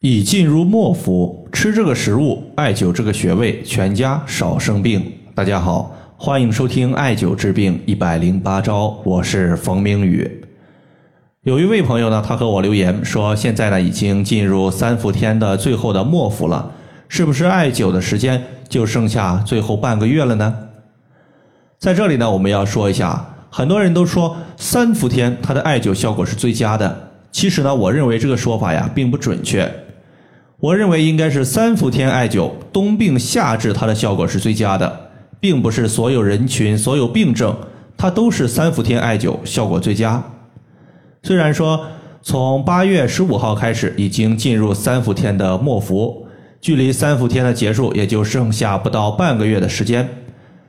已进入末伏，吃这个食物，艾灸这个穴位，全家少生病。大家好，欢迎收听艾灸治病一百零八招，我是冯明宇。有一位朋友呢，他和我留言说，现在呢已经进入三伏天的最后的末伏了，是不是艾灸的时间就剩下最后半个月了呢？在这里呢，我们要说一下，很多人都说三伏天它的艾灸效果是最佳的，其实呢，我认为这个说法呀并不准确。我认为应该是三伏天艾灸，冬病夏治，它的效果是最佳的，并不是所有人群、所有病症，它都是三伏天艾灸效果最佳。虽然说从八月十五号开始已经进入三伏天的末伏，距离三伏天的结束也就剩下不到半个月的时间，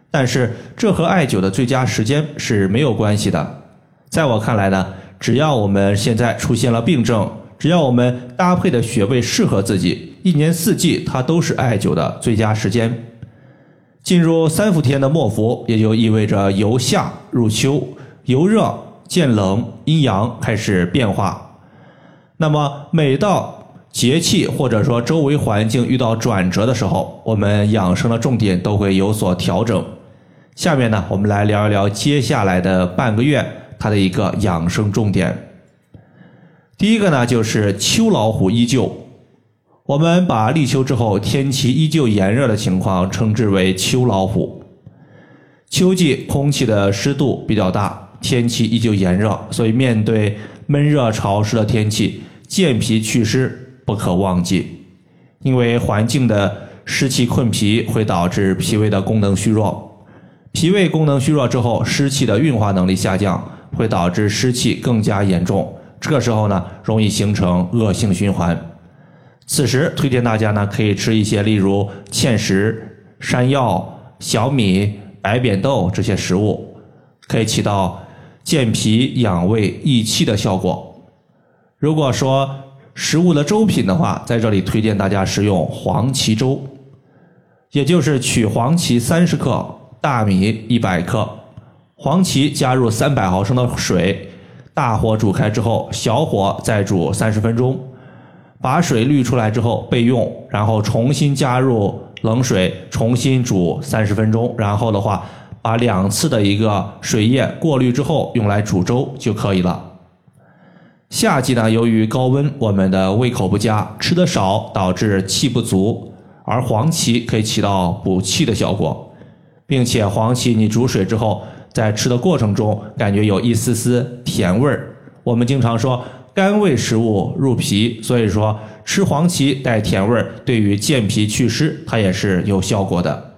但是这和艾灸的最佳时间是没有关系的。在我看来呢，只要我们现在出现了病症，只要我们搭配的穴位适合自己，一年四季它都是艾灸的最佳时间。进入三伏天的末伏，也就意味着由夏入秋，由热渐冷，阴阳开始变化。那么每到节气或者说周围环境遇到转折的时候，我们养生的重点都会有所调整。下面呢，我们来聊一聊接下来的半个月它的一个养生重点。第一个呢，就是秋老虎依旧。我们把立秋之后天气依旧炎热的情况称之为秋老虎。秋季空气的湿度比较大，天气依旧炎热，所以面对闷热潮湿的天气，健脾祛湿不可忘记。因为环境的湿气困脾，会导致脾胃的功能虚弱。脾胃功能虚弱之后，湿气的运化能力下降，会导致湿气更加严重。这个时候呢，容易形成恶性循环。此时推荐大家呢，可以吃一些例如芡实、山药、小米、白扁豆这些食物，可以起到健脾养胃、益气的效果。如果说食物的粥品的话，在这里推荐大家食用黄芪粥，也就是取黄芪三十克、大米一百克，黄芪加入三百毫升的水。大火煮开之后，小火再煮三十分钟，把水滤出来之后备用，然后重新加入冷水，重新煮三十分钟。然后的话，把两次的一个水液过滤之后，用来煮粥就可以了。夏季呢，由于高温，我们的胃口不佳，吃的少，导致气不足，而黄芪可以起到补气的效果，并且黄芪你煮水之后。在吃的过程中，感觉有一丝丝甜味儿。我们经常说甘味食物入脾，所以说吃黄芪带甜味儿，对于健脾祛湿它也是有效果的。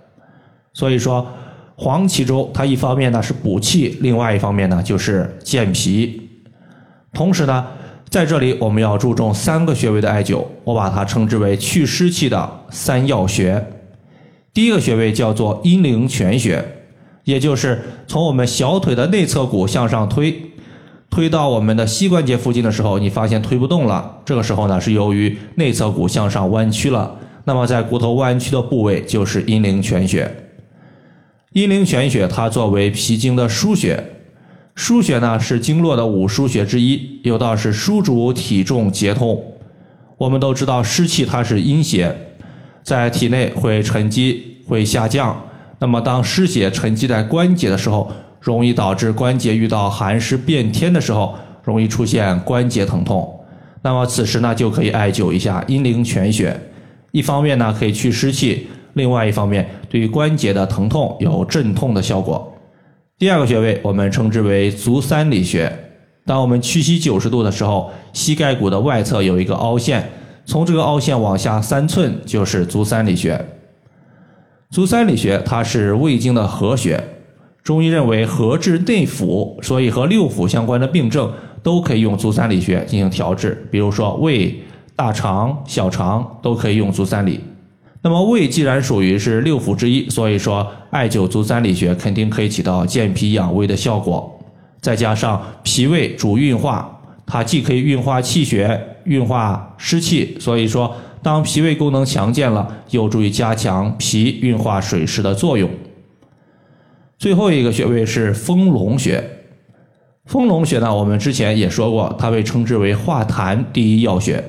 所以说黄芪粥它一方面呢是补气，另外一方面呢就是健脾。同时呢，在这里我们要注重三个穴位的艾灸，我把它称之为祛湿气的三要穴。第一个穴位叫做阴陵泉穴。也就是从我们小腿的内侧骨向上推，推到我们的膝关节附近的时候，你发现推不动了。这个时候呢，是由于内侧骨向上弯曲了。那么在骨头弯曲的部位就是阴陵泉穴。阴陵泉穴它作为脾经的腧穴，腧穴呢是经络的五腧穴之一，有道是疏主体重节痛。我们都知道湿气它是阴邪，在体内会沉积会下降。那么，当湿邪沉积在关节的时候，容易导致关节遇到寒湿变天的时候，容易出现关节疼痛。那么此时呢，就可以艾灸一下阴陵泉穴，一方面呢可以去湿气，另外一方面对于关节的疼痛有镇痛的效果。第二个穴位我们称之为足三里穴。当我们屈膝九十度的时候，膝盖骨的外侧有一个凹陷，从这个凹陷往下三寸就是足三里穴。足三里穴它是胃经的合穴，中医认为合治内腑，所以和六腑相关的病症都可以用足三里穴进行调治。比如说胃、大肠、小肠都可以用足三里。那么胃既然属于是六腑之一，所以说艾灸足三里穴肯定可以起到健脾养胃的效果。再加上脾胃主运化，它既可以运化气血、运化湿气，所以说。当脾胃功能强健了，有助于加强脾运化水湿的作用。最后一个穴位是丰隆穴。丰隆穴呢，我们之前也说过，它被称之为化痰第一要穴。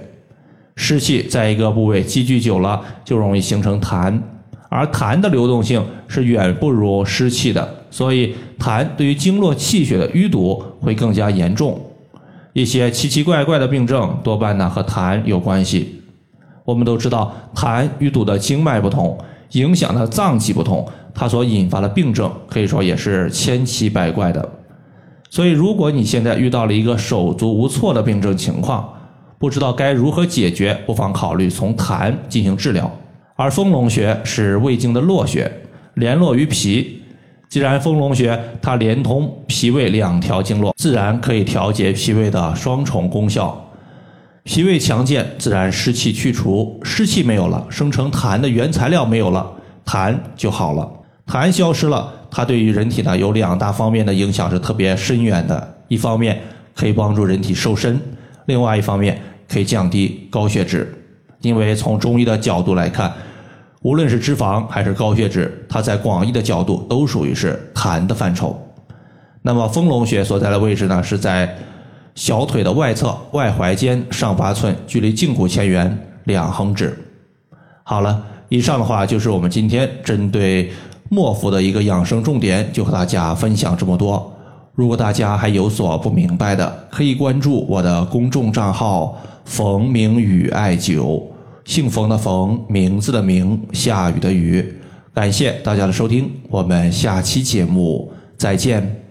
湿气在一个部位积聚久了，就容易形成痰，而痰的流动性是远不如湿气的，所以痰对于经络气血的淤堵会更加严重。一些奇奇怪怪的病症多半呢和痰有关系。我们都知道，痰淤堵的经脉不同，影响的脏器不同，它所引发的病症可以说也是千奇百怪的。所以，如果你现在遇到了一个手足无措的病症情况，不知道该如何解决，不妨考虑从痰进行治疗。而丰隆穴是胃经的络穴，联络于脾。既然丰隆穴它连通脾胃两条经络，自然可以调节脾胃的双重功效。脾胃强健，自然湿气去除，湿气没有了，生成痰的原材料没有了，痰就好了。痰消失了，它对于人体呢有两大方面的影响是特别深远的。一方面可以帮助人体瘦身，另外一方面可以降低高血脂。因为从中医的角度来看，无论是脂肪还是高血脂，它在广义的角度都属于是痰的范畴。那么丰隆穴所在的位置呢，是在。小腿的外侧外踝尖上八寸，距离胫骨前缘两横指。好了，以上的话就是我们今天针对末伏的一个养生重点，就和大家分享这么多。如果大家还有所不明白的，可以关注我的公众账号“冯明宇艾灸”，姓冯的冯，名字的名，下雨的雨。感谢大家的收听，我们下期节目再见。